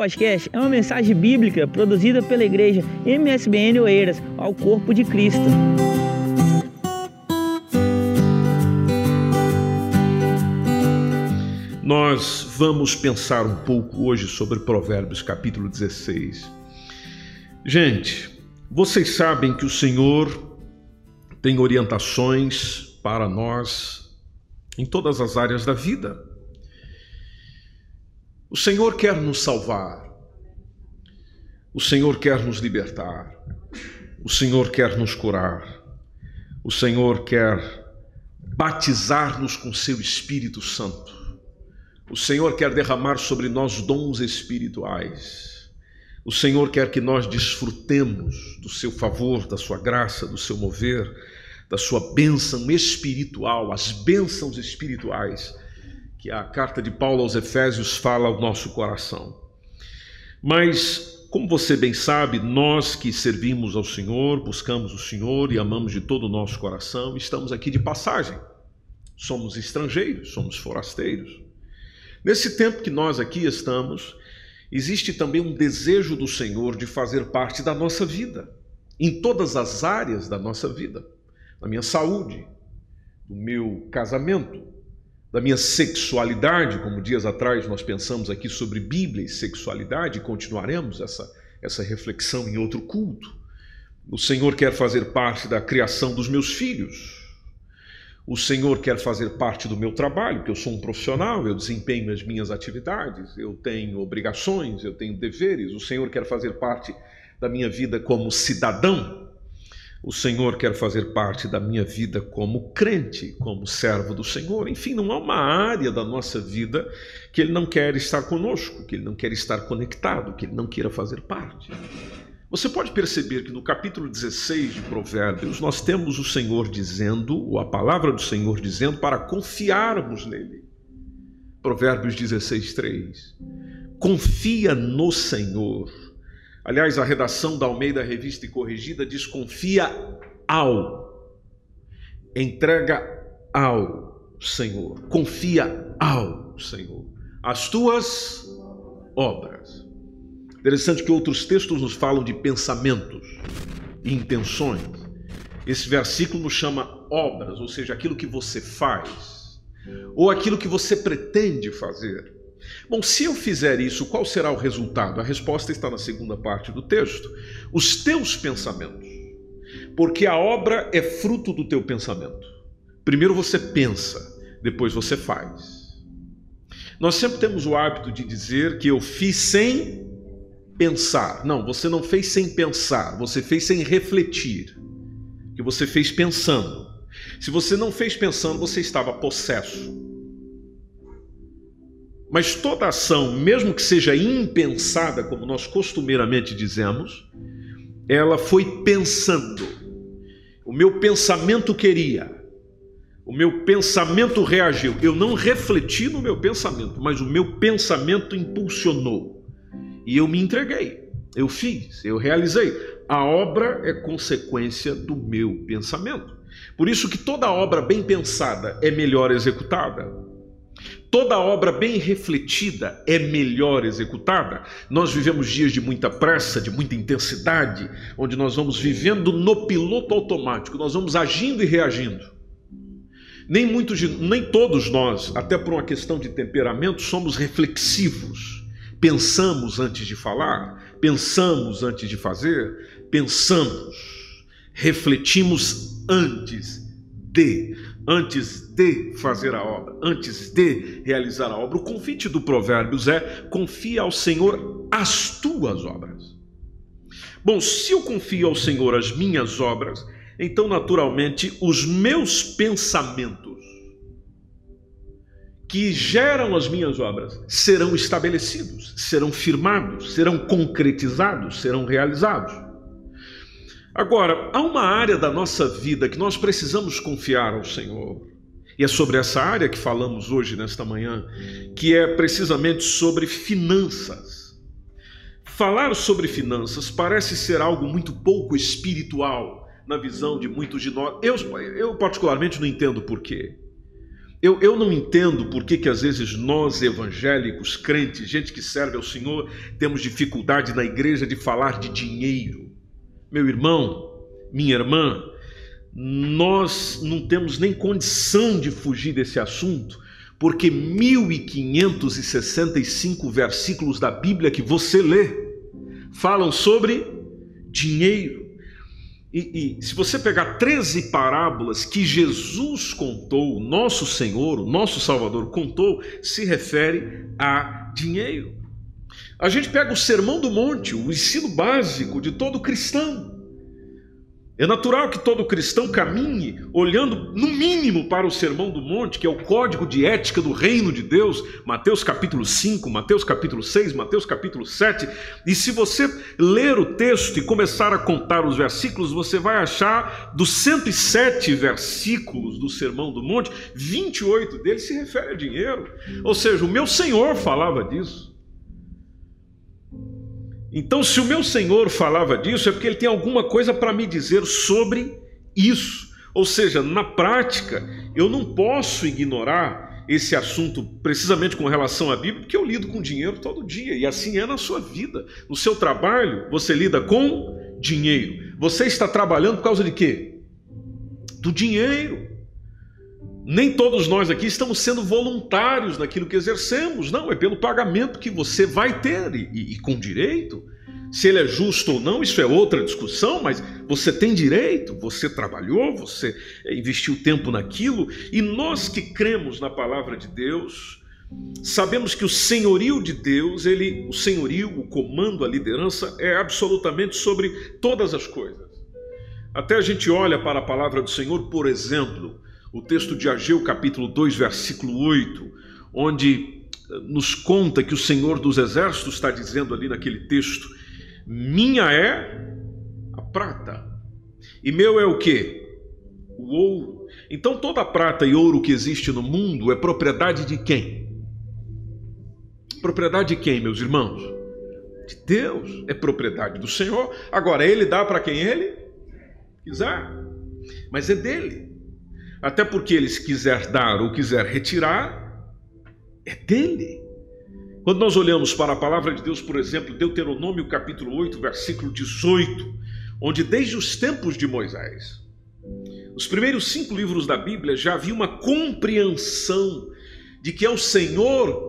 podcast é uma mensagem bíblica produzida pela igreja MSBN Oeiras ao corpo de Cristo. Nós vamos pensar um pouco hoje sobre Provérbios capítulo 16. Gente, vocês sabem que o Senhor tem orientações para nós em todas as áreas da vida. O Senhor quer nos salvar. O Senhor quer nos libertar. O Senhor quer nos curar. O Senhor quer batizar-nos com seu Espírito Santo. O Senhor quer derramar sobre nós dons espirituais. O Senhor quer que nós desfrutemos do seu favor, da sua graça, do seu mover, da sua bênção espiritual, as bênçãos espirituais que a carta de Paulo aos Efésios fala ao nosso coração. Mas, como você bem sabe, nós que servimos ao Senhor, buscamos o Senhor e amamos de todo o nosso coração, estamos aqui de passagem. Somos estrangeiros, somos forasteiros. Nesse tempo que nós aqui estamos, existe também um desejo do Senhor de fazer parte da nossa vida, em todas as áreas da nossa vida, na minha saúde, no meu casamento, da minha sexualidade, como dias atrás nós pensamos aqui sobre Bíblia e sexualidade, e continuaremos essa, essa reflexão em outro culto. O Senhor quer fazer parte da criação dos meus filhos. O Senhor quer fazer parte do meu trabalho, porque eu sou um profissional, eu desempenho as minhas atividades, eu tenho obrigações, eu tenho deveres. O Senhor quer fazer parte da minha vida como cidadão, o Senhor quer fazer parte da minha vida como crente, como servo do Senhor. Enfim, não há uma área da nossa vida que Ele não quer estar conosco, que Ele não quer estar conectado, que Ele não queira fazer parte. Você pode perceber que no capítulo 16 de Provérbios nós temos o Senhor dizendo, ou a palavra do Senhor dizendo, para confiarmos nele. Provérbios 16, 3. Confia no Senhor Aliás, a redação da Almeida Revista e Corrigida diz: confia ao, entrega ao Senhor, confia ao Senhor as tuas obras. Interessante que outros textos nos falam de pensamentos e intenções. Esse versículo nos chama obras, ou seja, aquilo que você faz, ou aquilo que você pretende fazer. Bom, se eu fizer isso, qual será o resultado? A resposta está na segunda parte do texto. Os teus pensamentos. Porque a obra é fruto do teu pensamento. Primeiro você pensa, depois você faz. Nós sempre temos o hábito de dizer que eu fiz sem pensar. Não, você não fez sem pensar, você fez sem refletir. Que você fez pensando. Se você não fez pensando, você estava possesso. Mas toda ação, mesmo que seja impensada, como nós costumeiramente dizemos, ela foi pensando. O meu pensamento queria, o meu pensamento reagiu. Eu não refleti no meu pensamento, mas o meu pensamento impulsionou. E eu me entreguei, eu fiz, eu realizei. A obra é consequência do meu pensamento. Por isso que toda obra bem pensada é melhor executada. Toda obra bem refletida é melhor executada. Nós vivemos dias de muita pressa, de muita intensidade, onde nós vamos vivendo no piloto automático, nós vamos agindo e reagindo. Nem muitos, nem todos nós, até por uma questão de temperamento, somos reflexivos. Pensamos antes de falar, pensamos antes de fazer, pensamos, refletimos antes de antes de fazer a obra, antes de realizar a obra. O convite do Provérbios é: confia ao Senhor as tuas obras. Bom, se eu confio ao Senhor as minhas obras, então naturalmente os meus pensamentos que geram as minhas obras serão estabelecidos, serão firmados, serão concretizados, serão realizados. Agora, há uma área da nossa vida que nós precisamos confiar ao Senhor. E é sobre essa área que falamos hoje, nesta manhã, que é precisamente sobre finanças. Falar sobre finanças parece ser algo muito pouco espiritual na visão de muitos de nós. Eu, eu particularmente não entendo por quê. Eu, eu não entendo por que, que às vezes nós, evangélicos, crentes, gente que serve ao Senhor, temos dificuldade na igreja de falar de dinheiro. Meu irmão, minha irmã, nós não temos nem condição de fugir desse assunto, porque 1565 versículos da Bíblia que você lê falam sobre dinheiro. E, e, se você pegar 13 parábolas que Jesus contou, nosso Senhor, nosso Salvador contou, se refere a dinheiro. A gente pega o Sermão do Monte, o ensino básico de todo cristão. É natural que todo cristão caminhe olhando, no mínimo, para o Sermão do Monte, que é o código de ética do reino de Deus, Mateus capítulo 5, Mateus capítulo 6, Mateus capítulo 7. E se você ler o texto e começar a contar os versículos, você vai achar dos 107 versículos do Sermão do Monte, 28 deles se refere a dinheiro. Ou seja, o meu Senhor falava disso. Então, se o meu Senhor falava disso, é porque ele tem alguma coisa para me dizer sobre isso. Ou seja, na prática, eu não posso ignorar esse assunto precisamente com relação à Bíblia, porque eu lido com dinheiro todo dia, e assim é na sua vida. No seu trabalho, você lida com dinheiro. Você está trabalhando por causa de quê? Do dinheiro. Nem todos nós aqui estamos sendo voluntários naquilo que exercemos, não, é pelo pagamento que você vai ter e, e, com direito. Se ele é justo ou não, isso é outra discussão, mas você tem direito, você trabalhou, você investiu tempo naquilo, e nós que cremos na palavra de Deus, sabemos que o senhorio de Deus, ele, o senhorio, o comando, a liderança é absolutamente sobre todas as coisas. Até a gente olha para a palavra do Senhor, por exemplo, o texto de Ageu, capítulo 2, versículo 8, onde eh, nos conta que o Senhor dos Exércitos está dizendo ali naquele texto: Minha é a prata, e meu é o que? O ouro. Então toda a prata e ouro que existe no mundo é propriedade de quem? Propriedade de quem, meus irmãos? De Deus, é propriedade do Senhor. Agora, Ele dá para quem Ele quiser, mas é dele. Até porque ele, se quiser dar ou quiser retirar, é dele. Quando nós olhamos para a palavra de Deus, por exemplo, Deuteronômio capítulo 8, versículo 18, onde desde os tempos de Moisés, os primeiros cinco livros da Bíblia já havia uma compreensão de que é o Senhor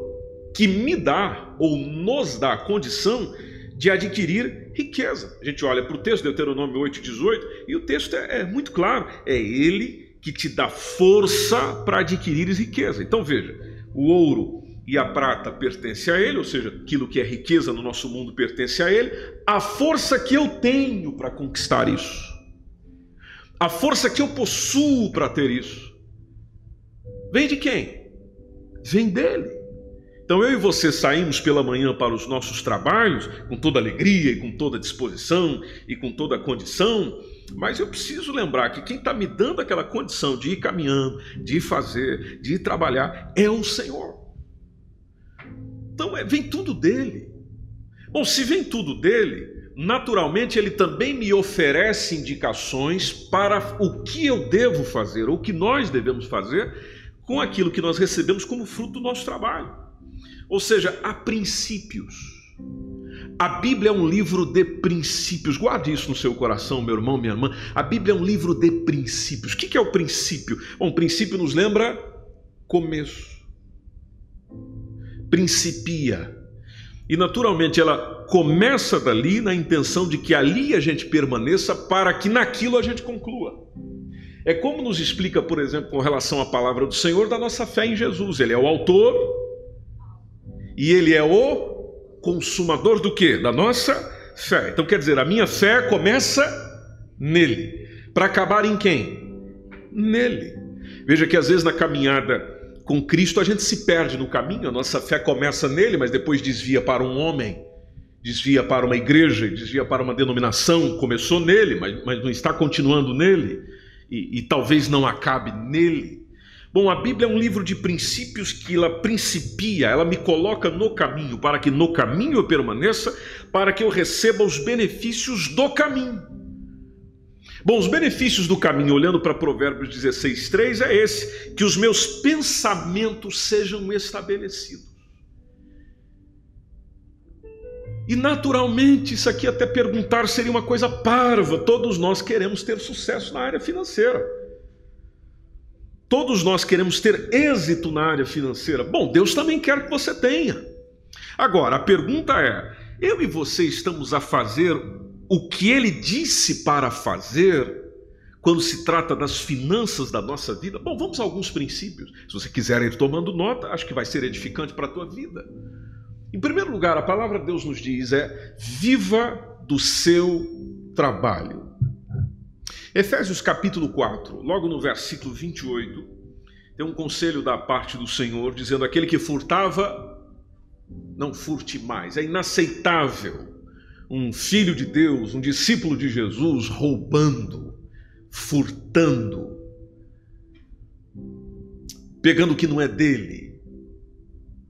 que me dá ou nos dá a condição de adquirir riqueza. A gente olha para o texto, Deuteronômio 8, 18, e o texto é, é muito claro: é Ele que te dá força para adquirir riqueza. Então veja, o ouro e a prata pertencem a ele, ou seja, aquilo que é riqueza no nosso mundo pertence a ele. A força que eu tenho para conquistar isso, a força que eu possuo para ter isso, vem de quem? Vem dele. Então eu e você saímos pela manhã para os nossos trabalhos com toda alegria e com toda disposição e com toda condição, mas eu preciso lembrar que quem está me dando aquela condição de ir caminhando, de ir fazer, de ir trabalhar, é o Senhor. Então é, vem tudo dele. Bom, se vem tudo dele, naturalmente ele também me oferece indicações para o que eu devo fazer, ou o que nós devemos fazer com aquilo que nós recebemos como fruto do nosso trabalho. Ou seja, há princípios. A Bíblia é um livro de princípios. Guarde isso no seu coração, meu irmão, minha irmã. A Bíblia é um livro de princípios. O que é o princípio? Bom, o princípio nos lembra começo. Principia. E naturalmente ela começa dali na intenção de que ali a gente permaneça para que naquilo a gente conclua. É como nos explica, por exemplo, com relação à palavra do Senhor, da nossa fé em Jesus. Ele é o autor e ele é o consumador do que? Da nossa fé. Então quer dizer, a minha fé começa nele. Para acabar em quem? Nele. Veja que às vezes na caminhada com Cristo a gente se perde no caminho, a nossa fé começa nele, mas depois desvia para um homem, desvia para uma igreja, desvia para uma denominação. Começou nele, mas, mas não está continuando nele, e, e talvez não acabe nele. Bom, a Bíblia é um livro de princípios que ela principia, ela me coloca no caminho, para que no caminho eu permaneça, para que eu receba os benefícios do caminho. Bom, os benefícios do caminho, olhando para Provérbios 16, 3, é esse: que os meus pensamentos sejam estabelecidos. E naturalmente, isso aqui até perguntar seria uma coisa parva. Todos nós queremos ter sucesso na área financeira. Todos nós queremos ter êxito na área financeira. Bom, Deus também quer que você tenha. Agora, a pergunta é: eu e você estamos a fazer o que ele disse para fazer quando se trata das finanças da nossa vida? Bom, vamos a alguns princípios. Se você quiser ir tomando nota, acho que vai ser edificante para a tua vida. Em primeiro lugar, a palavra de Deus nos diz é: viva do seu trabalho. Efésios capítulo 4, logo no versículo 28, tem um conselho da parte do Senhor dizendo: aquele que furtava, não furte mais. É inaceitável um filho de Deus, um discípulo de Jesus, roubando, furtando, pegando o que não é dele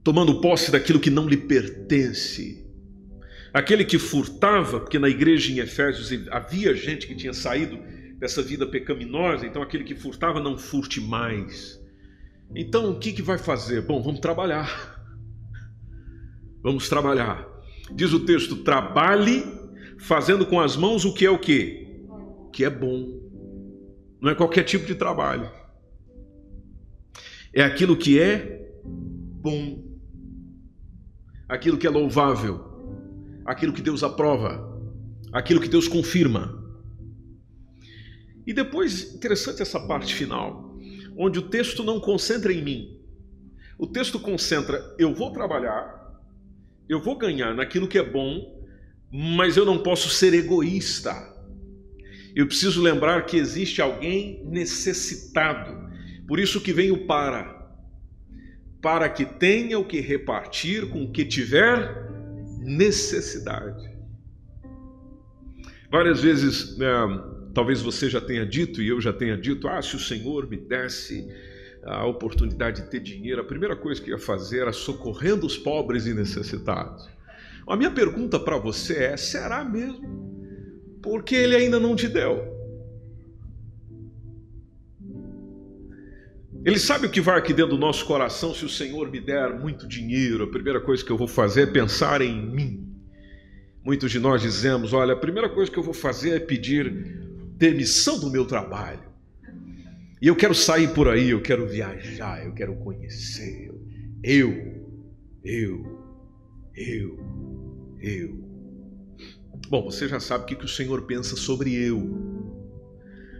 tomando posse daquilo que não lhe pertence. Aquele que furtava, porque na igreja em Efésios havia gente que tinha saído dessa vida pecaminosa, então aquele que furtava não furte mais. Então o que, que vai fazer? Bom, vamos trabalhar. Vamos trabalhar. Diz o texto: trabalhe fazendo com as mãos o que é o que? Que é bom. Não é qualquer tipo de trabalho. É aquilo que é bom aquilo que é louvável, aquilo que Deus aprova, aquilo que Deus confirma. E depois, interessante essa parte final, onde o texto não concentra em mim. O texto concentra: eu vou trabalhar, eu vou ganhar naquilo que é bom, mas eu não posso ser egoísta. Eu preciso lembrar que existe alguém necessitado. Por isso que vem o para para que tenha o que repartir com o que tiver necessidade. Várias vezes, né, talvez você já tenha dito e eu já tenha dito: ah, se o Senhor me desse a oportunidade de ter dinheiro, a primeira coisa que ia fazer era socorrendo os pobres e necessitados. A minha pergunta para você é: será mesmo? Porque ele ainda não te deu. Ele sabe o que vai aqui dentro do nosso coração se o Senhor me der muito dinheiro. A primeira coisa que eu vou fazer é pensar em mim. Muitos de nós dizemos: olha, a primeira coisa que eu vou fazer é pedir demissão do meu trabalho. E eu quero sair por aí, eu quero viajar, eu quero conhecer. Eu, eu, eu, eu. Bom, você já sabe o que o Senhor pensa sobre eu.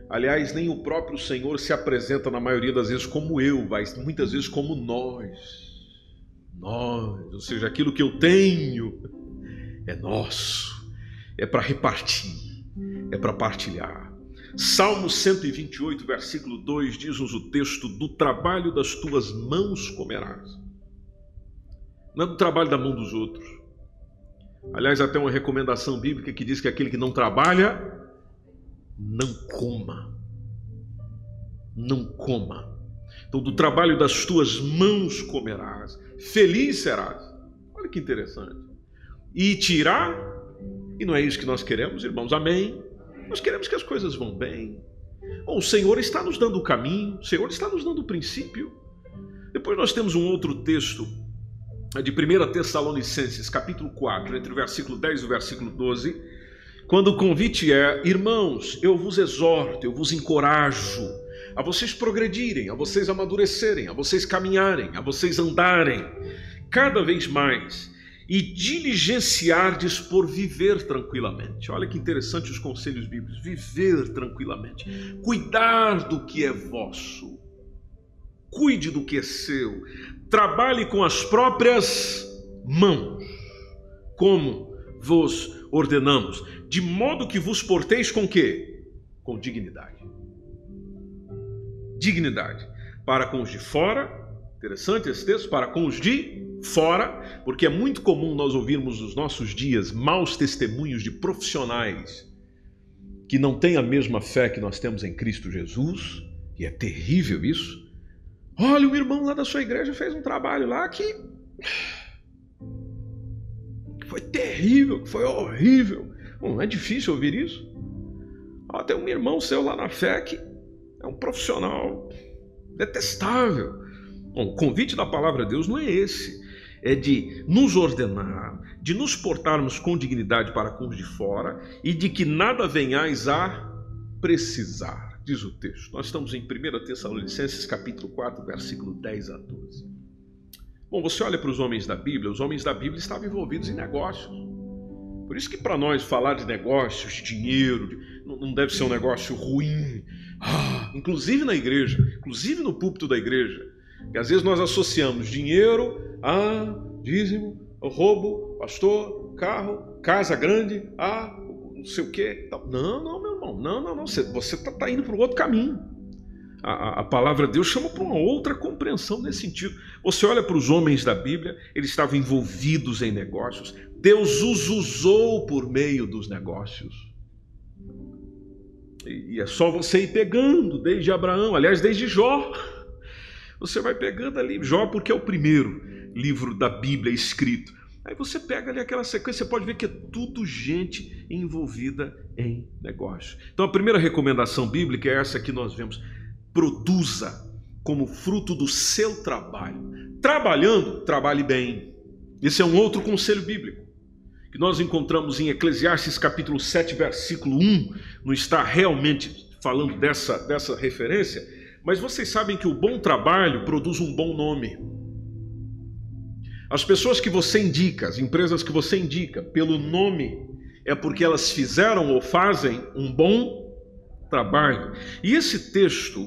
Aliás, nem o próprio Senhor se apresenta na maioria das vezes como eu, mas muitas vezes como nós. Nós, ou seja, aquilo que eu tenho é nosso, é para repartir, é para partilhar. Salmo 128, versículo 2 diz-nos o texto: Do trabalho das tuas mãos comerás. Não é do trabalho da mão dos outros. Aliás, até uma recomendação bíblica que diz que aquele que não trabalha não coma. Não coma. Então, do trabalho das tuas mãos comerás, feliz serás. Olha que interessante. E tirar, e não é isso que nós queremos, irmãos, amém? Nós queremos que as coisas vão bem. Bom, o Senhor está nos dando o caminho, o Senhor está nos dando o princípio. Depois nós temos um outro texto de 1 Tessalonicenses, capítulo 4, entre o versículo 10 e o versículo 12 quando o convite é, irmãos, eu vos exorto, eu vos encorajo a vocês progredirem, a vocês amadurecerem, a vocês caminharem, a vocês andarem cada vez mais e diligenciardes por viver tranquilamente. Olha que interessante os conselhos bíblicos: viver tranquilamente, cuidar do que é vosso, cuide do que é seu, trabalhe com as próprias mãos, como vos ordenamos, de modo que vos porteis com quê? Com dignidade. Dignidade. Para com os de fora, interessante esse texto, para com os de fora, porque é muito comum nós ouvirmos nos nossos dias maus testemunhos de profissionais que não têm a mesma fé que nós temos em Cristo Jesus, e é terrível isso. Olha, o irmão lá da sua igreja fez um trabalho lá que foi terrível, foi horrível. Bom, é difícil ouvir isso? Ah, tem um irmão seu lá na fé que é um profissional detestável. Bom, o convite da palavra de Deus não é esse. É de nos ordenar, de nos portarmos com dignidade para com os de fora e de que nada venhais a precisar, diz o texto. Nós estamos em 1 Tessalonicenses capítulo 4, versículo 10 a 12. Bom, você olha para os homens da Bíblia, os homens da Bíblia estavam envolvidos em negócios. Por isso que para nós falar de negócios, de dinheiro, não deve ser um negócio ruim. Ah, inclusive na igreja, inclusive no púlpito da igreja. Que às vezes nós associamos dinheiro a dízimo, roubo, pastor, carro, casa grande, a não sei o quê. Não, não, meu irmão, não, não, não. Você está tá indo para o outro caminho. A, a, palavra de Deus chama para uma outra compreensão nesse sentido. Você olha para os homens da Bíblia, eles estavam envolvidos em negócios. Deus os usou por meio dos negócios. E, e é só você ir pegando, desde Abraão, aliás, desde Jó. Você vai pegando ali, Jó, porque é o primeiro livro da Bíblia escrito. Aí você pega ali aquela sequência, você pode ver que é tudo gente envolvida em negócio. Então a primeira recomendação bíblica é essa que nós vemos produza como fruto do seu trabalho. Trabalhando, trabalhe bem. Esse é um outro conselho bíblico que nós encontramos em Eclesiastes capítulo 7, versículo 1, não está realmente falando dessa, dessa referência, mas vocês sabem que o bom trabalho produz um bom nome. As pessoas que você indica, as empresas que você indica pelo nome, é porque elas fizeram ou fazem um bom trabalho. E esse texto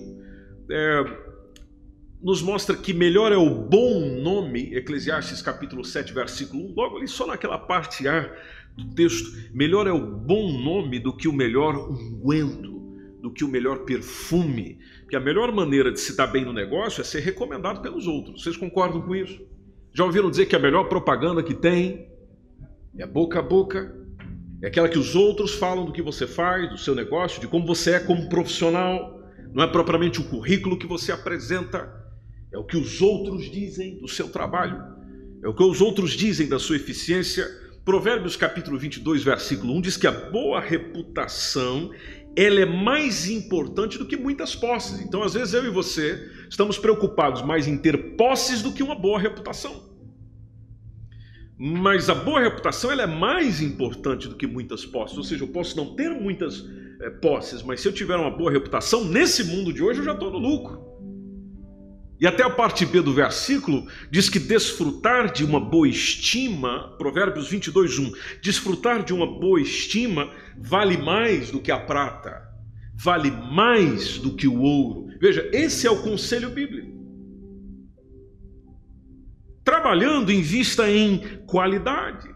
é, nos mostra que melhor é o bom nome, Eclesiastes capítulo 7, versículo 1, logo ali só naquela parte A do texto, melhor é o bom nome do que o melhor unguento, do que o melhor perfume, que a melhor maneira de se dar bem no negócio é ser recomendado pelos outros. Vocês concordam com isso? Já ouviram dizer que a melhor propaganda que tem é boca a boca, é aquela que os outros falam do que você faz, do seu negócio, de como você é como profissional. Não é propriamente o currículo que você apresenta, é o que os outros dizem do seu trabalho, é o que os outros dizem da sua eficiência. Provérbios capítulo 22, versículo 1 diz que a boa reputação ela é mais importante do que muitas posses. Então, às vezes eu e você estamos preocupados mais em ter posses do que uma boa reputação. Mas a boa reputação ela é mais importante do que muitas posses. Ou seja, eu posso não ter muitas é, posses, mas se eu tiver uma boa reputação, nesse mundo de hoje eu já estou no lucro. E até a parte B do versículo diz que desfrutar de uma boa estima, Provérbios 22, 1, desfrutar de uma boa estima vale mais do que a prata, vale mais do que o ouro. Veja, esse é o conselho bíblico trabalhando em vista em qualidade.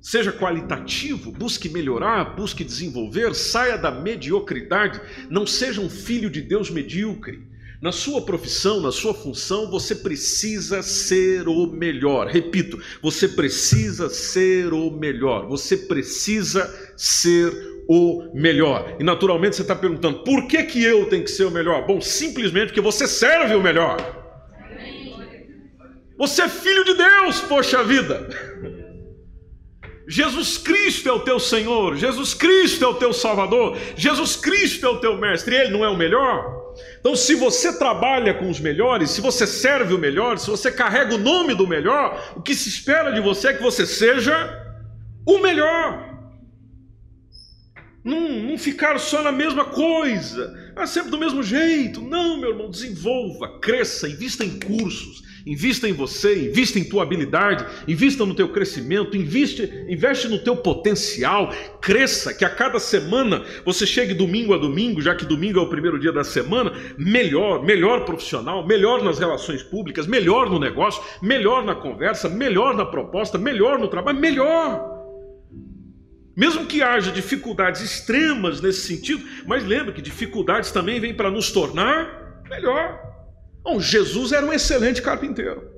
Seja qualitativo, busque melhorar, busque desenvolver, saia da mediocridade, não seja um filho de Deus medíocre. Na sua profissão, na sua função, você precisa ser o melhor. Repito, você precisa ser o melhor. Você precisa ser o melhor. E naturalmente você está perguntando: por que, que eu tenho que ser o melhor? Bom, simplesmente porque você serve o melhor. Você é filho de Deus, poxa vida. Jesus Cristo é o teu Senhor, Jesus Cristo é o teu Salvador, Jesus Cristo é o teu Mestre, Ele não é o melhor? Então, se você trabalha com os melhores, se você serve o melhor, se você carrega o nome do melhor, o que se espera de você é que você seja o melhor. Não, não ficar só na mesma coisa, ah, sempre do mesmo jeito. Não, meu irmão, desenvolva, cresça, invista em cursos, Invista em você, invista em tua habilidade, invista no teu crescimento, investe, investe no teu potencial, cresça, que a cada semana você chegue domingo a domingo, já que domingo é o primeiro dia da semana, melhor, melhor profissional, melhor nas relações públicas, melhor no negócio, melhor na conversa, melhor na proposta, melhor no trabalho, melhor. Mesmo que haja dificuldades extremas nesse sentido, mas lembre que dificuldades também vêm para nos tornar melhor. Bom, Jesus era um excelente carpinteiro.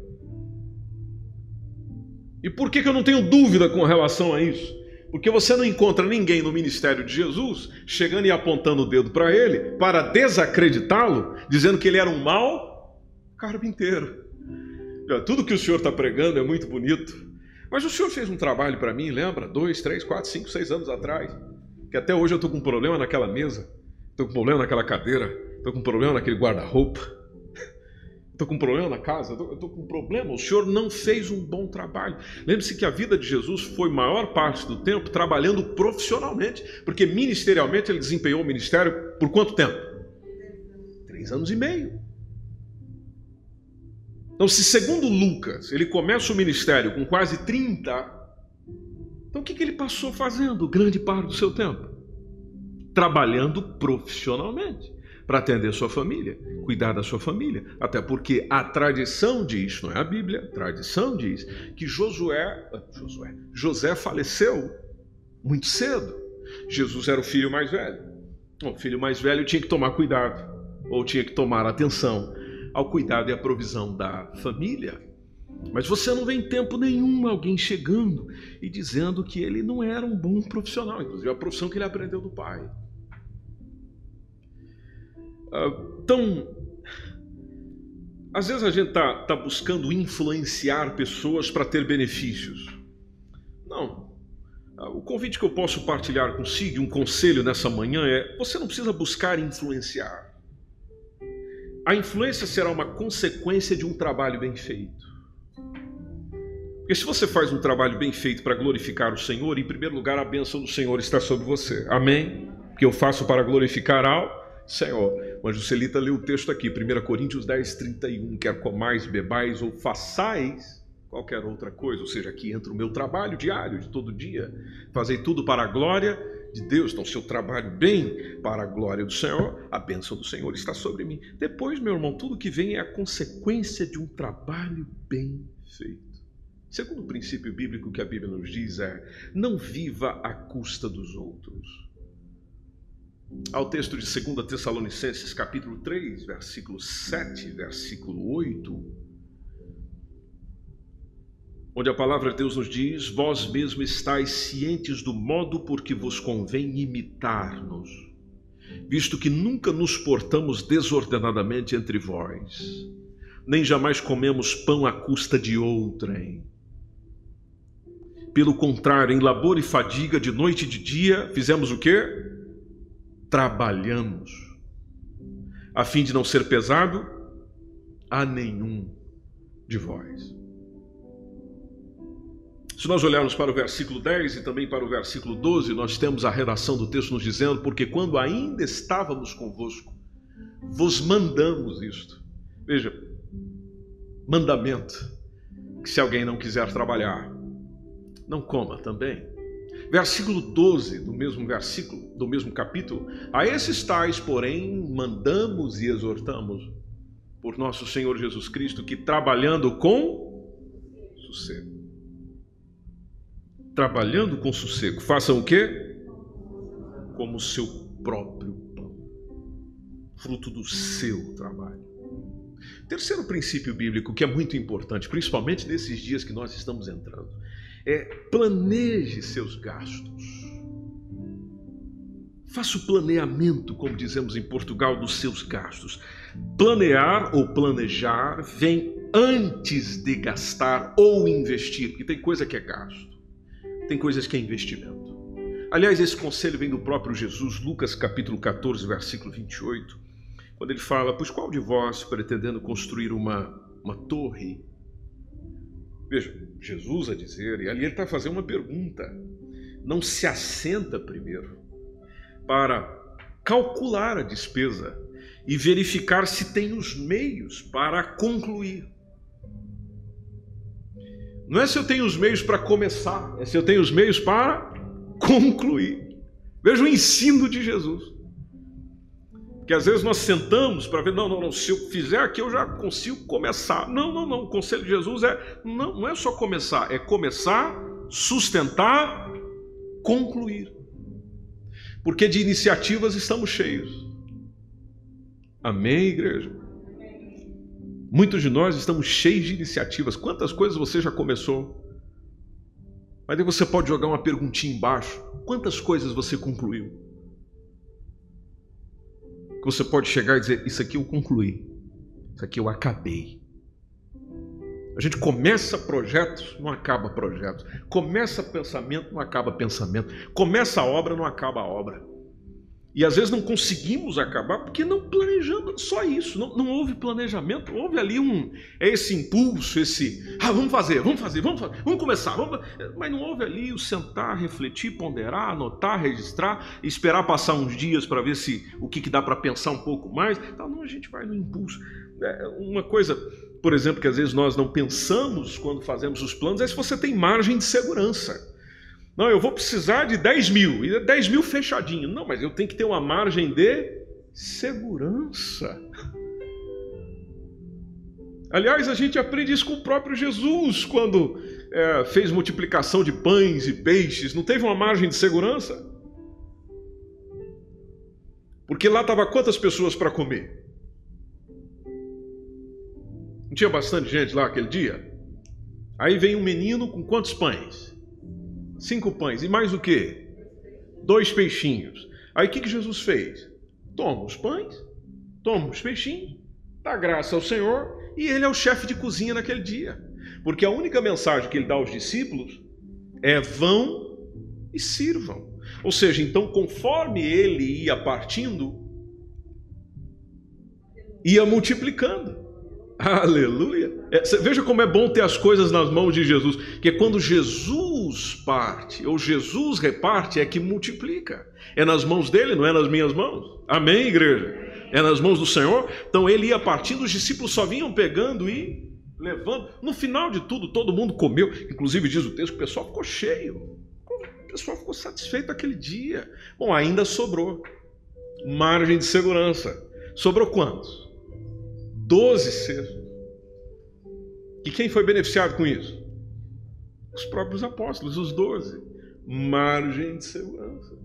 E por que, que eu não tenho dúvida com relação a isso? Porque você não encontra ninguém no ministério de Jesus chegando e apontando o dedo para ele para desacreditá-lo, dizendo que ele era um mau carpinteiro. Tudo que o senhor está pregando é muito bonito, mas o senhor fez um trabalho para mim, lembra? Dois, três, quatro, cinco, seis anos atrás. que até hoje eu estou com um problema naquela mesa, estou com um problema naquela cadeira, estou com um problema naquele guarda-roupa, estou com um problema na casa, estou com um problema. O Senhor não fez um bom trabalho. Lembre-se que a vida de Jesus foi maior parte do tempo trabalhando profissionalmente, porque ministerialmente ele desempenhou o ministério por quanto tempo? Três anos e meio. Então, se segundo Lucas ele começa o ministério com quase 30, então o que, que ele passou fazendo grande parte do seu tempo? Trabalhando profissionalmente para atender sua família, cuidar da sua família. Até porque a tradição diz, não é a Bíblia, a tradição diz que Josué, ah, Josué, José faleceu muito cedo. Jesus era o filho mais velho. O filho mais velho tinha que tomar cuidado, ou tinha que tomar atenção ao cuidado e à provisão da família. Mas você não vê em tempo nenhum alguém chegando e dizendo que ele não era um bom profissional, inclusive a profissão que ele aprendeu do pai. Então, às vezes a gente está tá buscando influenciar pessoas para ter benefícios. Não. Ah, o convite que eu posso partilhar consigo, um conselho nessa manhã é: você não precisa buscar influenciar. A influência será uma consequência de um trabalho bem feito. Porque se você faz um trabalho bem feito para glorificar o Senhor, em primeiro lugar a bênção do Senhor está sobre você. Amém? Que eu faço para glorificar ao Senhor. O Celita leu o texto aqui, 1 Coríntios 10, 31. Quer comais, bebais ou façais qualquer outra coisa. Ou seja, aqui entra o meu trabalho diário, de todo dia. Fazei tudo para a glória de Deus. Então, se eu trabalho bem para a glória do Senhor, a bênção do Senhor está sobre mim. Depois, meu irmão, tudo que vem é a consequência de um trabalho bem feito. Segundo o princípio bíblico que a Bíblia nos diz é: não viva à custa dos outros ao texto de 2 Tessalonicenses, capítulo 3, versículo 7, versículo 8, onde a palavra de Deus nos diz: Vós mesmos estáis cientes do modo por que vos convém imitar-nos, visto que nunca nos portamos desordenadamente entre vós, nem jamais comemos pão à custa de outrem. Pelo contrário, em labor e fadiga, de noite e de dia, fizemos o quê? Trabalhamos, a fim de não ser pesado a nenhum de vós. Se nós olharmos para o versículo 10 e também para o versículo 12, nós temos a redação do texto nos dizendo: Porque quando ainda estávamos convosco, vos mandamos isto. Veja, mandamento: que se alguém não quiser trabalhar, não coma também. Versículo 12 do mesmo versículo, do mesmo capítulo. A esses tais, porém, mandamos e exortamos por nosso Senhor Jesus Cristo que trabalhando com sossego. Trabalhando com sossego, façam o quê? Como seu próprio pão, fruto do seu trabalho. Terceiro princípio bíblico que é muito importante, principalmente nesses dias que nós estamos entrando, é planeje seus gastos. Faça o planeamento, como dizemos em Portugal, dos seus gastos. Planear ou planejar vem antes de gastar ou investir, porque tem coisa que é gasto, tem coisas que é investimento. Aliás, esse conselho vem do próprio Jesus, Lucas capítulo 14, versículo 28, quando ele fala: Pois qual de vós, pretendendo construir uma, uma torre, Veja, Jesus a dizer, e ali ele está fazendo uma pergunta. Não se assenta primeiro para calcular a despesa e verificar se tem os meios para concluir. Não é se eu tenho os meios para começar, é se eu tenho os meios para concluir. Veja o ensino de Jesus que às vezes nós sentamos para ver, não, não, não, se eu fizer aqui eu já consigo começar. Não, não, não. O conselho de Jesus é não, não é só começar, é começar, sustentar, concluir. Porque de iniciativas estamos cheios. Amém, igreja? Muitos de nós estamos cheios de iniciativas. Quantas coisas você já começou? Mas aí você pode jogar uma perguntinha embaixo. Quantas coisas você concluiu? Que você pode chegar e dizer: Isso aqui eu concluí, isso aqui eu acabei. A gente começa projetos, não acaba projetos. Começa pensamento, não acaba pensamento. Começa a obra, não acaba a obra. E às vezes não conseguimos acabar porque não planejamos, só isso, não, não houve planejamento, houve ali um, é esse impulso, esse, ah, vamos fazer, vamos fazer, vamos fazer, vamos começar, vamos, mas não houve ali o sentar, refletir, ponderar, anotar, registrar, esperar passar uns dias para ver se o que, que dá para pensar um pouco mais, então, não, a gente vai no impulso. É uma coisa, por exemplo, que às vezes nós não pensamos quando fazemos os planos, é se você tem margem de segurança. Não, eu vou precisar de 10 mil, e 10 mil fechadinho. Não, mas eu tenho que ter uma margem de segurança. Aliás, a gente aprende isso com o próprio Jesus, quando é, fez multiplicação de pães e peixes, não teve uma margem de segurança? Porque lá estava quantas pessoas para comer? Não tinha bastante gente lá aquele dia? Aí vem um menino com quantos pães? Cinco pães. E mais o que? Dois peixinhos. Aí o que, que Jesus fez? Toma os pães, toma os peixinhos, dá graça ao Senhor e ele é o chefe de cozinha naquele dia. Porque a única mensagem que ele dá aos discípulos é vão e sirvam. Ou seja, então, conforme ele ia partindo, ia multiplicando. Aleluia. É, veja como é bom ter as coisas nas mãos de Jesus. Que quando Jesus parte, ou Jesus reparte, é que multiplica. É nas mãos dele, não é nas minhas mãos. Amém, igreja? É nas mãos do Senhor. Então ele ia partindo, os discípulos só vinham pegando e levando. No final de tudo, todo mundo comeu. Inclusive, diz o texto o pessoal ficou cheio. O pessoal ficou satisfeito aquele dia. Bom, ainda sobrou. Margem de segurança. Sobrou quantos? Doze cestos. E quem foi beneficiado com isso? Os próprios apóstolos, os doze. Margem de segurança.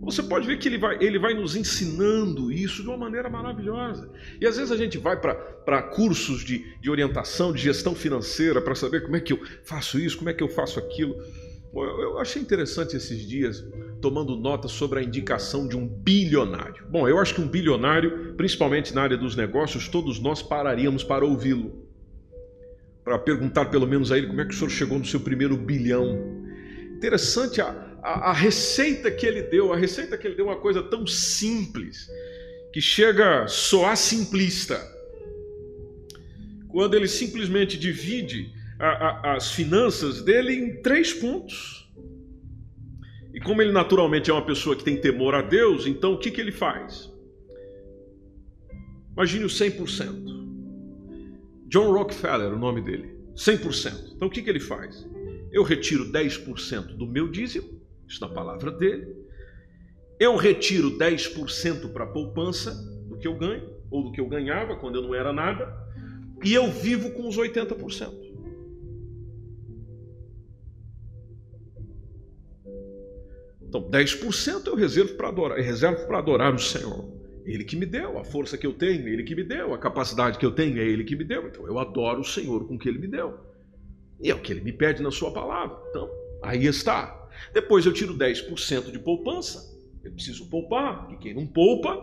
Você pode ver que ele vai, ele vai nos ensinando isso de uma maneira maravilhosa. E às vezes a gente vai para cursos de, de orientação, de gestão financeira, para saber como é que eu faço isso, como é que eu faço aquilo. Eu, eu achei interessante esses dias, tomando nota sobre a indicação de um bilionário. Bom, eu acho que um bilionário, principalmente na área dos negócios, todos nós pararíamos para ouvi-lo. Para perguntar pelo menos a ele como é que o senhor chegou no seu primeiro bilhão. Interessante a, a, a receita que ele deu. A receita que ele deu é uma coisa tão simples, que chega a soar simplista. Quando ele simplesmente divide a, a, as finanças dele em três pontos. E como ele naturalmente é uma pessoa que tem temor a Deus, então o que, que ele faz? Imagine o 100%. John Rockefeller, o nome dele. 100%. Então o que, que ele faz? Eu retiro 10% do meu dízimo, isso na palavra dele. Eu retiro 10% para poupança do que eu ganho, ou do que eu ganhava quando eu não era nada, e eu vivo com os 80%. Então, 10% eu reservo para adorar, eu reservo para adorar o Senhor. Ele que me deu a força que eu tenho, ele que me deu a capacidade que eu tenho, é ele que me deu. Então eu adoro o Senhor com o que ele me deu. E é o que ele me pede na sua palavra. Então, aí está. Depois eu tiro 10% de poupança. Eu preciso poupar, porque quem não poupa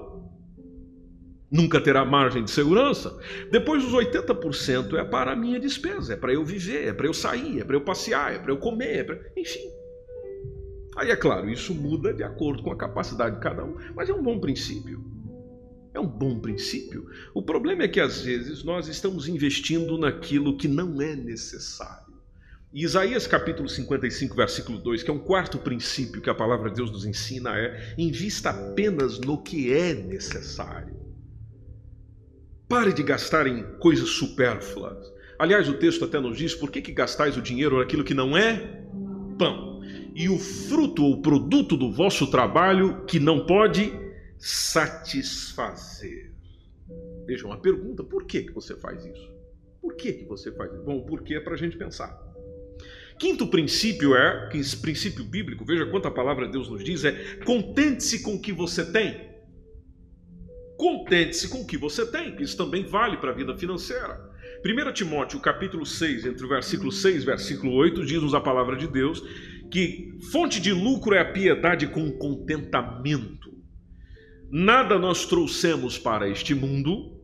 nunca terá margem de segurança. Depois os 80% é para a minha despesa, é para eu viver, é para eu sair, é para eu passear, é para eu comer, é pra... enfim. Aí é claro, isso muda de acordo com a capacidade de cada um, mas é um bom princípio. É um bom princípio. O problema é que às vezes nós estamos investindo naquilo que não é necessário. E Isaías capítulo 55, versículo 2, que é um quarto princípio que a palavra de Deus nos ensina, é: invista apenas no que é necessário. Pare de gastar em coisas supérfluas. Aliás, o texto até nos diz: por que, que gastais o dinheiro naquilo que não é pão? E o fruto ou produto do vosso trabalho que não pode satisfazer. Veja uma pergunta: por que, que você faz isso? Por que, que você faz isso? Bom, porque é para a gente pensar. Quinto princípio é, esse princípio bíblico, veja quanta palavra Deus nos diz, é contente-se com o que você tem. Contente-se com o que você tem, que isso também vale para a vida financeira. 1 Timóteo capítulo 6, entre o versículo 6 e versículo 8, diz-nos a palavra de Deus que fonte de lucro é a piedade com contentamento. Nada nós trouxemos para este mundo,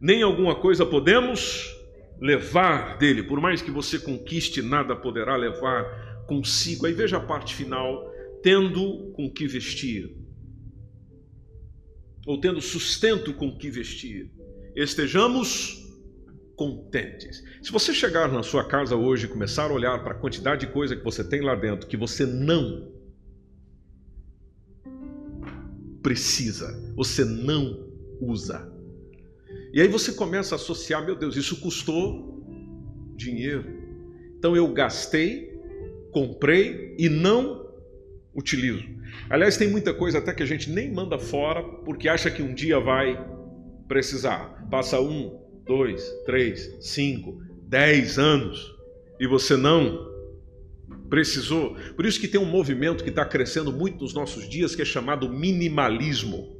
nem alguma coisa podemos levar dele, por mais que você conquiste, nada poderá levar consigo. Aí veja a parte final: tendo com que vestir, ou tendo sustento com que vestir, estejamos contentes. Se você chegar na sua casa hoje e começar a olhar para a quantidade de coisa que você tem lá dentro que você não precisa, você não usa. E aí você começa a associar, meu Deus, isso custou dinheiro. Então eu gastei, comprei e não utilizo. Aliás, tem muita coisa até que a gente nem manda fora porque acha que um dia vai precisar. Passa um, dois, três, cinco, dez anos e você não precisou. Por isso que tem um movimento que está crescendo muito nos nossos dias que é chamado minimalismo.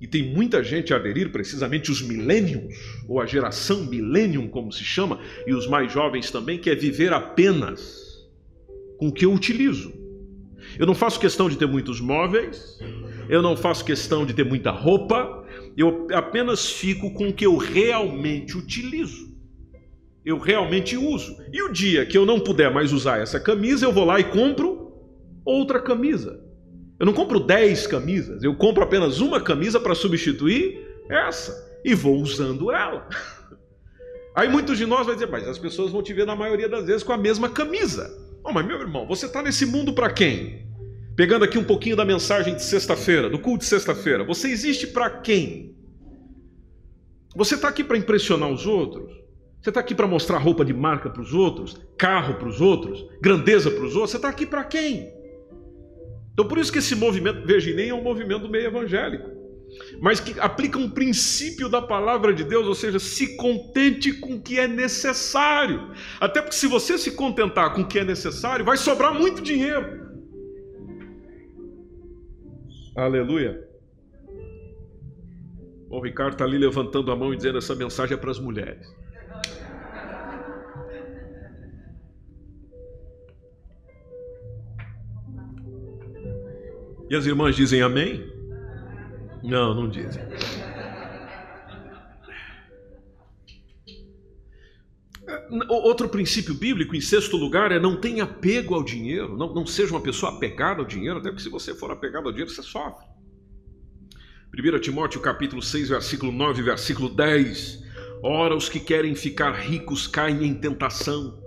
E tem muita gente a aderir, precisamente os millennials, ou a geração millennium, como se chama, e os mais jovens também, que é viver apenas com o que eu utilizo. Eu não faço questão de ter muitos móveis, eu não faço questão de ter muita roupa, eu apenas fico com o que eu realmente utilizo. Eu realmente uso. E o dia que eu não puder mais usar essa camisa, eu vou lá e compro outra camisa. Eu não compro 10 camisas, eu compro apenas uma camisa para substituir essa e vou usando ela. Aí muitos de nós vão dizer, mas as pessoas vão te ver na maioria das vezes com a mesma camisa. Oh, mas meu irmão, você está nesse mundo para quem? Pegando aqui um pouquinho da mensagem de sexta-feira, do culto de sexta-feira. Você existe para quem? Você está aqui para impressionar os outros? Você está aqui para mostrar roupa de marca para os outros? Carro para os outros? Grandeza para os outros? Você está aqui para quem? Então por isso que esse movimento, veja, nem é um movimento meio evangélico, mas que aplica um princípio da palavra de Deus, ou seja, se contente com o que é necessário. Até porque se você se contentar com o que é necessário, vai sobrar muito dinheiro. Aleluia. O Ricardo está ali levantando a mão e dizendo: essa mensagem é para as mulheres. E as irmãs dizem amém? Não, não dizem. Outro princípio bíblico, em sexto lugar, é não tenha apego ao dinheiro, não, não seja uma pessoa apegada ao dinheiro, até porque se você for apegado ao dinheiro, você sofre. 1 Timóteo capítulo 6, versículo 9, versículo 10. Ora, os que querem ficar ricos caem em tentação,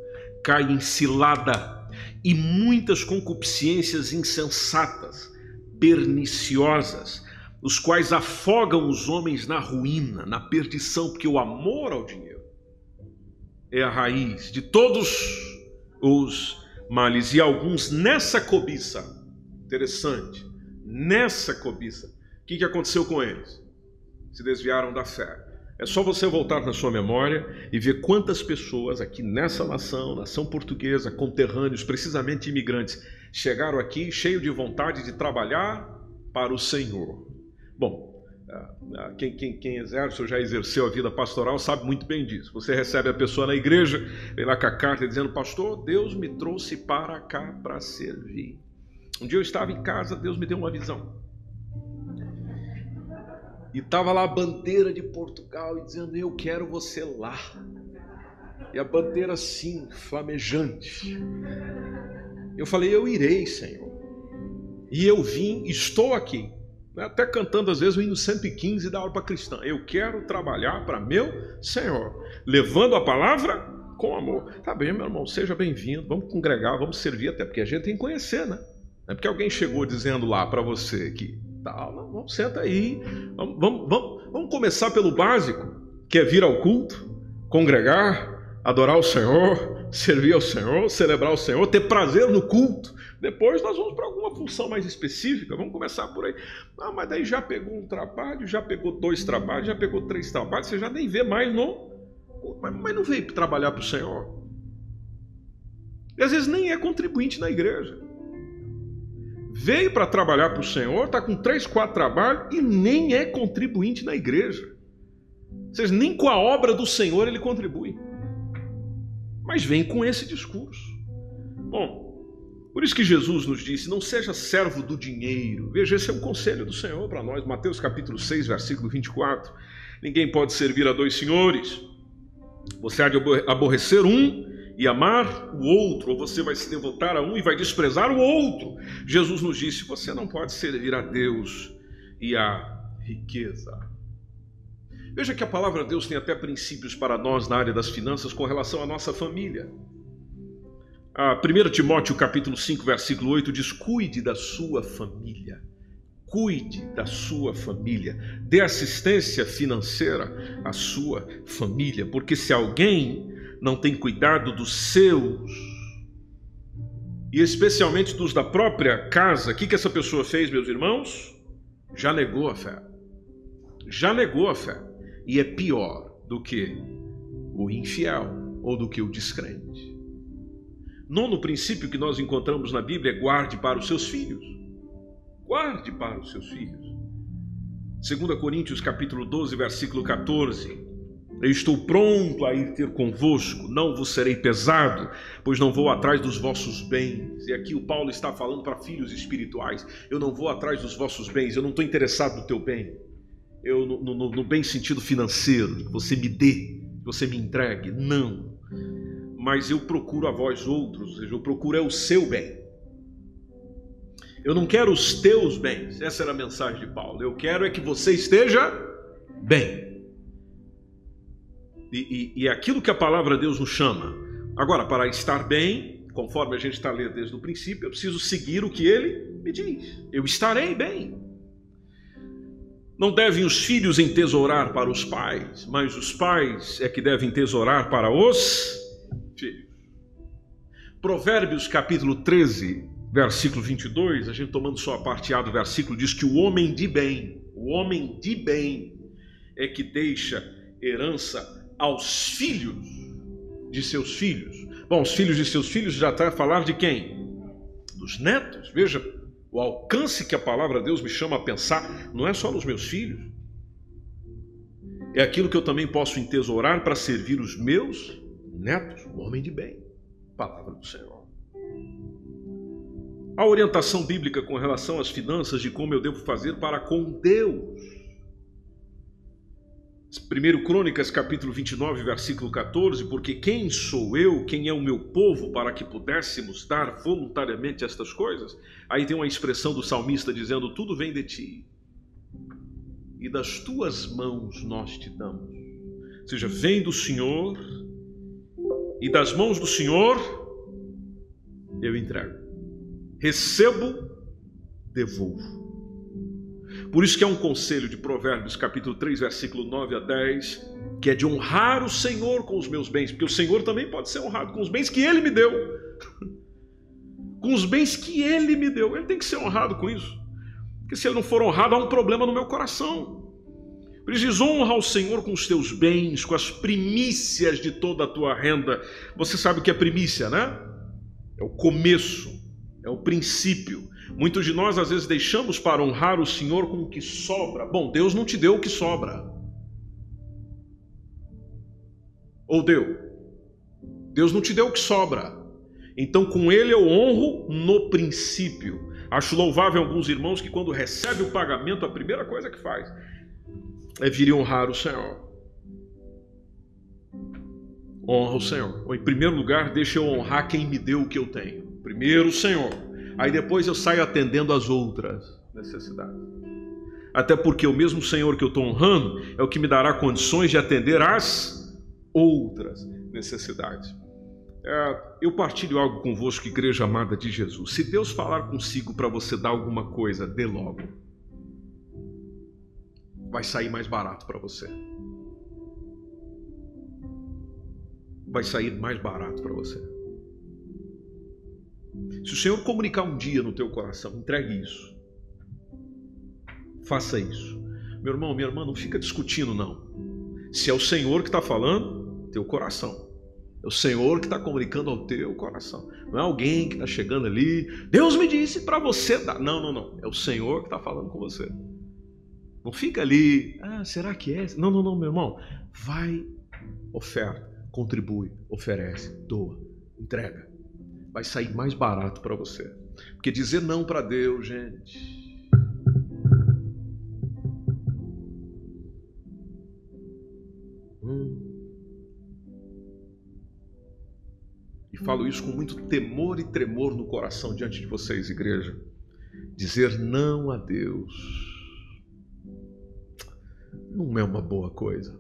caem em cilada e muitas concupiscências insensatas, perniciosas, os quais afogam os homens na ruína, na perdição, porque o amor ao dinheiro é a raiz de todos os males e alguns nessa cobiça. Interessante. Nessa cobiça. O que, que aconteceu com eles? Se desviaram da fé. É só você voltar na sua memória e ver quantas pessoas aqui nessa nação, nação portuguesa, conterrâneos, precisamente imigrantes, chegaram aqui cheio de vontade de trabalhar para o Senhor. Bom, quem, quem, quem exerce ou já exerceu a vida pastoral sabe muito bem disso. Você recebe a pessoa na igreja, vem lá com a carta dizendo: Pastor, Deus me trouxe para cá para servir. Um dia eu estava em casa, Deus me deu uma visão. E estava lá a bandeira de Portugal e dizendo: Eu quero você lá. E a bandeira assim, flamejante. Eu falei: Eu irei, Senhor. E eu vim, estou aqui até cantando às vezes o hino 115 da aula cristã. Eu quero trabalhar para meu Senhor, levando a palavra com amor. Tá bem, meu irmão, seja bem-vindo. Vamos congregar, vamos servir, até porque a gente tem que conhecer, né? Não é porque alguém chegou dizendo lá para você que tal, não, vamos, senta aí. Vamos, vamos, vamos, vamos começar pelo básico, que é vir ao culto, congregar, adorar o Senhor, servir ao Senhor, celebrar o Senhor, ter prazer no culto. Depois nós vamos para alguma função mais específica, vamos começar por aí. Ah, mas daí já pegou um trabalho, já pegou dois trabalhos, já pegou três trabalhos, você já nem vê mais no. Mas não veio trabalhar para o Senhor. E às vezes nem é contribuinte na igreja. Veio para trabalhar para o Senhor, está com três, quatro trabalhos e nem é contribuinte na igreja. Ou seja, nem com a obra do Senhor ele contribui. Mas vem com esse discurso. Bom, por isso que Jesus nos disse: não seja servo do dinheiro. Veja, esse é um conselho do Senhor para nós. Mateus capítulo 6, versículo 24. Ninguém pode servir a dois senhores, Você há de aborrecer um e amar o outro, ou você vai se devotar a um e vai desprezar o outro. Jesus nos disse: você não pode servir a Deus e a riqueza. Veja que a palavra de Deus tem até princípios para nós na área das finanças com relação à nossa família. A 1 Timóteo capítulo 5, versículo 8 diz: "Cuide da sua família. Cuide da sua família. Dê assistência financeira à sua família, porque se alguém não tem cuidado dos seus, e especialmente dos da própria casa, o que, que essa pessoa fez, meus irmãos? Já negou a fé. Já negou a fé. E é pior do que o infiel ou do que o descrente. Nono princípio que nós encontramos na Bíblia é guarde para os seus filhos. Guarde para os seus filhos. 2 Coríntios capítulo 12, versículo 14. Eu estou pronto a ir ter convosco, não vos serei pesado, pois não vou atrás dos vossos bens. E aqui o Paulo está falando para filhos espirituais: eu não vou atrás dos vossos bens, eu não estou interessado no teu bem, eu no, no, no bem sentido financeiro, que você me dê, que você me entregue. Não mas eu procuro a vós outros, ou seja, eu procuro é o seu bem. Eu não quero os teus bens, essa era a mensagem de Paulo. Eu quero é que você esteja bem. E, e, e aquilo que a palavra de Deus nos chama. Agora, para estar bem, conforme a gente está lendo desde o princípio, eu preciso seguir o que ele me diz. Eu estarei bem. Não devem os filhos entesourar para os pais, mas os pais é que devem tesourar para os. Provérbios capítulo 13, versículo 22, a gente tomando só a parte A do versículo, diz que o homem de bem, o homem de bem é que deixa herança aos filhos de seus filhos. Bom, os filhos de seus filhos já está a falar de quem? Dos netos. Veja o alcance que a palavra de Deus me chama a pensar, não é só nos meus filhos. É aquilo que eu também posso entesourar para servir os meus netos, um homem de bem. Palavra do Senhor. A orientação bíblica com relação às finanças, de como eu devo fazer para com Deus. 1 Crônicas, capítulo 29, versículo 14: Porque quem sou eu, quem é o meu povo, para que pudéssemos dar voluntariamente estas coisas? Aí tem uma expressão do salmista dizendo: Tudo vem de ti, e das tuas mãos nós te damos. Ou seja, vem do Senhor e das mãos do Senhor eu entrego. Recebo, devolvo. Por isso que é um conselho de Provérbios, capítulo 3, versículo 9 a 10, que é de honrar o Senhor com os meus bens, porque o Senhor também pode ser honrado com os bens que ele me deu. Com os bens que ele me deu. Ele tem que ser honrado com isso. Porque se ele não for honrado, há um problema no meu coração. Diz: honra ao Senhor com os teus bens, com as primícias de toda a tua renda. Você sabe o que é primícia, né? É o começo, é o princípio. Muitos de nós às vezes deixamos para honrar o Senhor com o que sobra. Bom, Deus não te deu o que sobra. Ou deu? Deus não te deu o que sobra. Então com ele eu honro no princípio. Acho louvável alguns irmãos que quando recebe o pagamento, a primeira coisa que faz é vir e honrar o Senhor. Honra o Senhor. Ou em primeiro lugar, deixa eu honrar quem me deu o que eu tenho. Primeiro o Senhor. Aí depois eu saio atendendo as outras necessidades. Até porque o mesmo Senhor que eu estou honrando é o que me dará condições de atender as outras necessidades. É, eu partilho algo convosco, igreja amada de Jesus. Se Deus falar consigo para você dar alguma coisa, dê logo vai sair mais barato para você. Vai sair mais barato para você. Se o Senhor comunicar um dia no teu coração, entregue isso. Faça isso. Meu irmão, minha irmã, não fica discutindo, não. Se é o Senhor que está falando, teu coração. É o Senhor que está comunicando ao teu coração. Não é alguém que está chegando ali. Deus me disse para você dar. Não, não, não. É o Senhor que está falando com você. Não fica ali, ah, será que é? Não, não, não, meu irmão. Vai, oferta, contribui, oferece, doa, entrega. Vai sair mais barato para você. Porque dizer não para Deus, gente. Hum. e falo isso com muito temor e tremor no coração diante de vocês, igreja, dizer não a Deus não é uma boa coisa.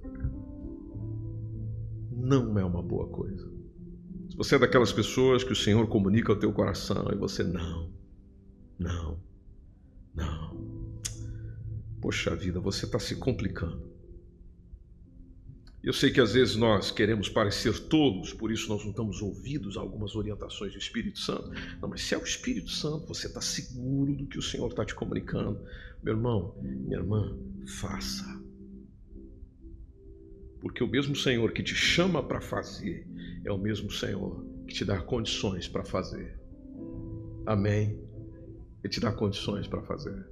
Não é uma boa coisa. Se você é daquelas pessoas que o Senhor comunica ao teu coração e você não, não, não. Poxa vida, você está se complicando. Eu sei que às vezes nós queremos parecer tolos, por isso nós não estamos ouvidos a algumas orientações do Espírito Santo. Não, mas se é o Espírito Santo, você está seguro do que o Senhor está te comunicando. Meu irmão, minha irmã, faça. Porque o mesmo Senhor que te chama para fazer é o mesmo Senhor que te dá condições para fazer. Amém? Ele te dá condições para fazer.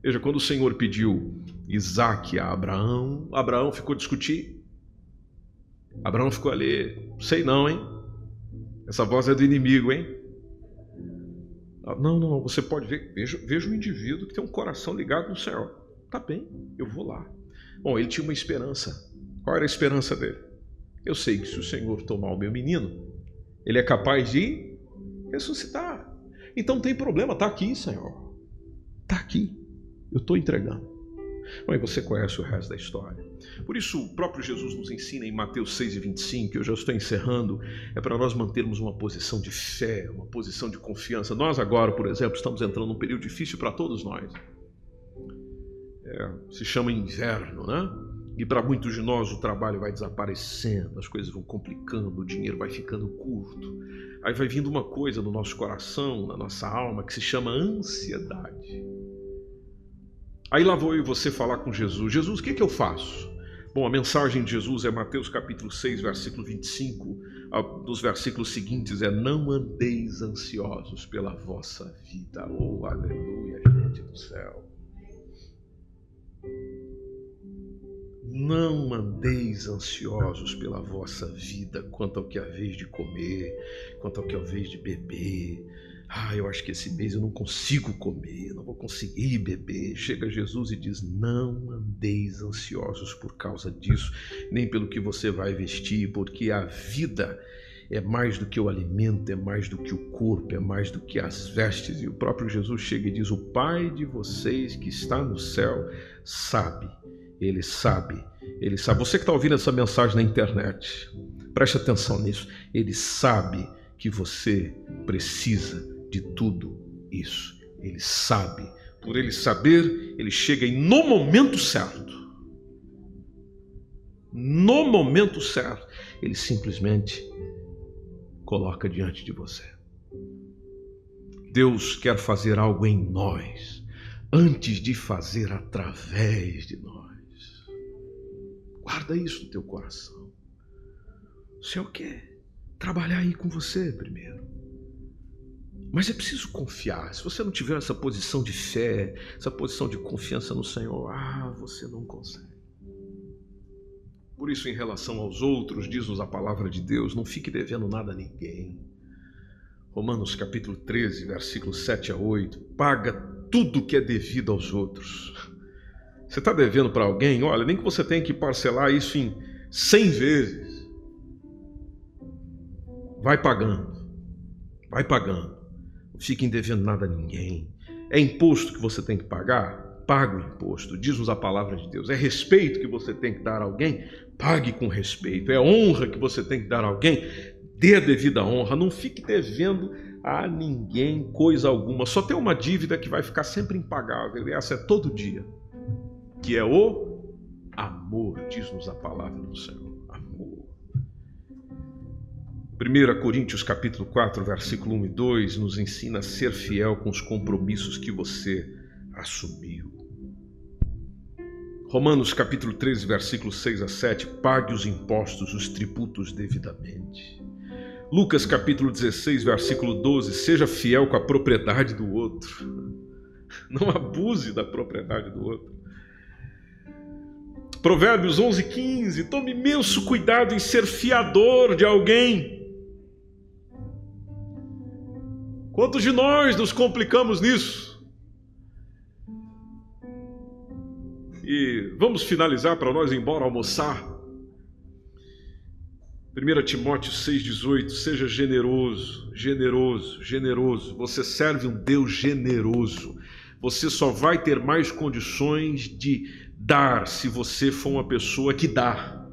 Veja, quando o Senhor pediu Isaac a Abraão, Abraão ficou discutir. Abraão ficou ali, sei não, hein? Essa voz é do inimigo, hein? Não, não, não, você pode ver, veja, veja um indivíduo que tem um coração ligado no Senhor. Tá bem, eu vou lá. Bom, ele tinha uma esperança. Qual era a esperança dele? Eu sei que se o Senhor tomar o meu menino, ele é capaz de ressuscitar. Então tem problema, está aqui, Senhor. Está aqui. Eu estou entregando. Bom, você conhece o resto da história. Por isso, o próprio Jesus nos ensina em Mateus 6 e 25, que eu já estou encerrando, é para nós mantermos uma posição de fé, uma posição de confiança. Nós agora, por exemplo, estamos entrando num período difícil para todos nós. É, se chama inverno, né? E para muitos de nós o trabalho vai desaparecendo, as coisas vão complicando, o dinheiro vai ficando curto. Aí vai vindo uma coisa no nosso coração, na nossa alma, que se chama ansiedade. Aí lá vou eu e você falar com Jesus: Jesus, o que, que eu faço? Bom, a mensagem de Jesus é Mateus capítulo 6, versículo 25. Dos versículos seguintes é: Não andeis ansiosos pela vossa vida. Oh, aleluia, gente do céu. Não andeis ansiosos pela vossa vida quanto ao que haveis de comer, quanto ao que haveis de beber, ah, eu acho que esse mês eu não consigo comer, não vou conseguir beber. Chega Jesus e diz: Não andeis ansiosos por causa disso, nem pelo que você vai vestir, porque a vida é mais do que o alimento, é mais do que o corpo, é mais do que as vestes. E o próprio Jesus chega e diz: O Pai de vocês que está no céu sabe, ele sabe, ele sabe. Você que está ouvindo essa mensagem na internet, preste atenção nisso. Ele sabe que você precisa de tudo isso. Ele sabe. Por ele saber, ele chega e no momento certo, no momento certo, ele simplesmente coloca diante de você. Deus quer fazer algo em nós antes de fazer através de nós. Guarda isso no teu coração. O Senhor quer trabalhar aí com você primeiro. Mas é preciso confiar. Se você não tiver essa posição de fé, essa posição de confiança no Senhor, ah, você não consegue. Por isso, em relação aos outros, diz-nos a palavra de Deus: não fique devendo nada a ninguém. Romanos capítulo 13, versículos 7 a 8. Paga tudo que é devido aos outros. Você está devendo para alguém? Olha, nem que você tenha que parcelar isso em 100 vezes. Vai pagando. Vai pagando fiquem devendo nada a ninguém. É imposto que você tem que pagar? Pague o imposto, diz-nos a palavra de Deus. É respeito que você tem que dar a alguém? Pague com respeito. É honra que você tem que dar a alguém? Dê a devida honra. Não fique devendo a ninguém coisa alguma. Só tem uma dívida que vai ficar sempre impagável, e essa é todo dia, que é o amor, diz-nos a palavra do Senhor. 1 Coríntios capítulo 4, versículo 1 e 2 nos ensina a ser fiel com os compromissos que você assumiu. Romanos capítulo 13, versículo 6 a 7, pague os impostos, os tributos devidamente. Lucas capítulo 16, versículo 12, seja fiel com a propriedade do outro. Não abuse da propriedade do outro. Provérbios 11, 15, tome imenso cuidado em ser fiador de alguém Quantos de nós nos complicamos nisso? E vamos finalizar para nós ir embora almoçar. 1 Timóteo 6,18, seja generoso, generoso, generoso. Você serve um Deus generoso. Você só vai ter mais condições de dar se você for uma pessoa que dá.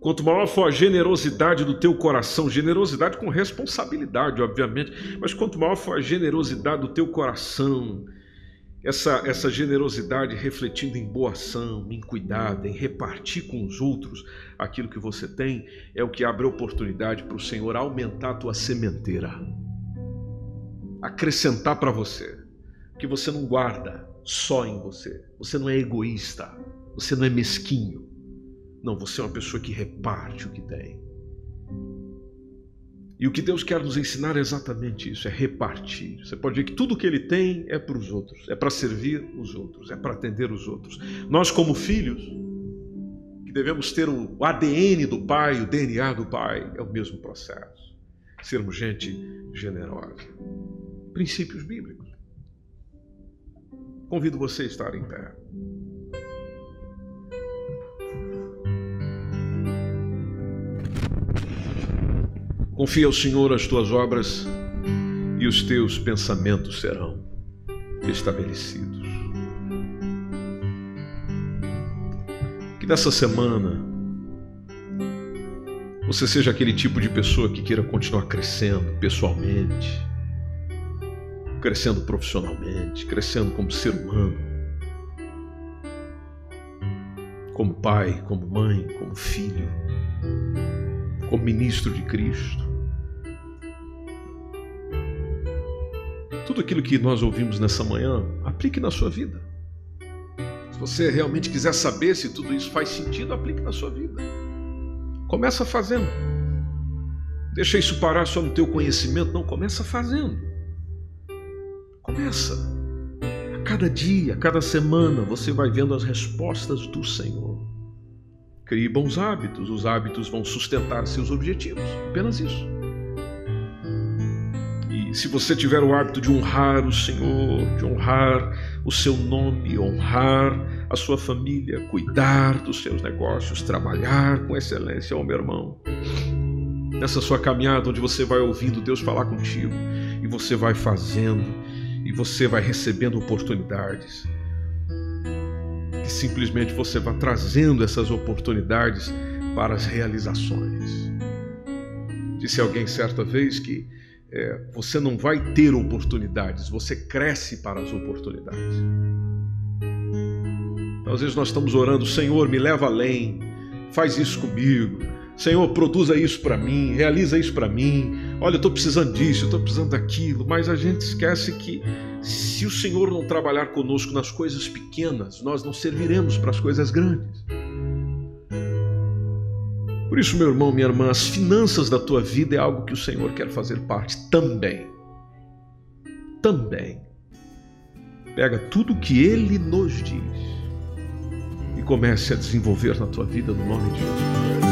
Quanto maior for a generosidade do teu coração, generosidade com responsabilidade, obviamente, mas quanto maior for a generosidade do teu coração, essa, essa generosidade refletindo em boa ação, em cuidado, em repartir com os outros aquilo que você tem, é o que abre oportunidade para o Senhor aumentar a tua sementeira, acrescentar para você, que você não guarda só em você, você não é egoísta, você não é mesquinho, não, você é uma pessoa que reparte o que tem. E o que Deus quer nos ensinar é exatamente isso: é repartir. Você pode ver que tudo que Ele tem é para os outros, é para servir os outros, é para atender os outros. Nós, como filhos, que devemos ter o ADN do Pai, o DNA do Pai, é o mesmo processo. Sermos gente generosa. Princípios bíblicos. Convido você a estar em pé. Confia ao Senhor as tuas obras e os teus pensamentos serão estabelecidos. Que nessa semana você seja aquele tipo de pessoa que queira continuar crescendo pessoalmente, crescendo profissionalmente, crescendo como ser humano, como pai, como mãe, como filho como ministro de Cristo. Tudo aquilo que nós ouvimos nessa manhã, aplique na sua vida. Se você realmente quiser saber se tudo isso faz sentido, aplique na sua vida. Começa fazendo. Deixa isso parar só no teu conhecimento, não, começa fazendo. Começa. A cada dia, a cada semana, você vai vendo as respostas do Senhor. Crie bons hábitos, os hábitos vão sustentar seus objetivos. Apenas isso. E se você tiver o hábito de honrar o Senhor, de honrar o seu nome, honrar a sua família, cuidar dos seus negócios, trabalhar com excelência, oh meu irmão, nessa sua caminhada onde você vai ouvindo Deus falar contigo e você vai fazendo você vai recebendo oportunidades que simplesmente você vá trazendo essas oportunidades para as realizações. Disse alguém certa vez que é, você não vai ter oportunidades, você cresce para as oportunidades. Então, às vezes nós estamos orando, Senhor, me leva além, faz isso comigo, Senhor, produza isso para mim, realiza isso para mim. Olha, eu estou precisando disso, eu estou precisando daquilo, mas a gente esquece que se o Senhor não trabalhar conosco nas coisas pequenas, nós não serviremos para as coisas grandes. Por isso, meu irmão, minha irmã, as finanças da tua vida é algo que o Senhor quer fazer parte também. Também. Pega tudo que Ele nos diz e comece a desenvolver na tua vida no nome de Jesus.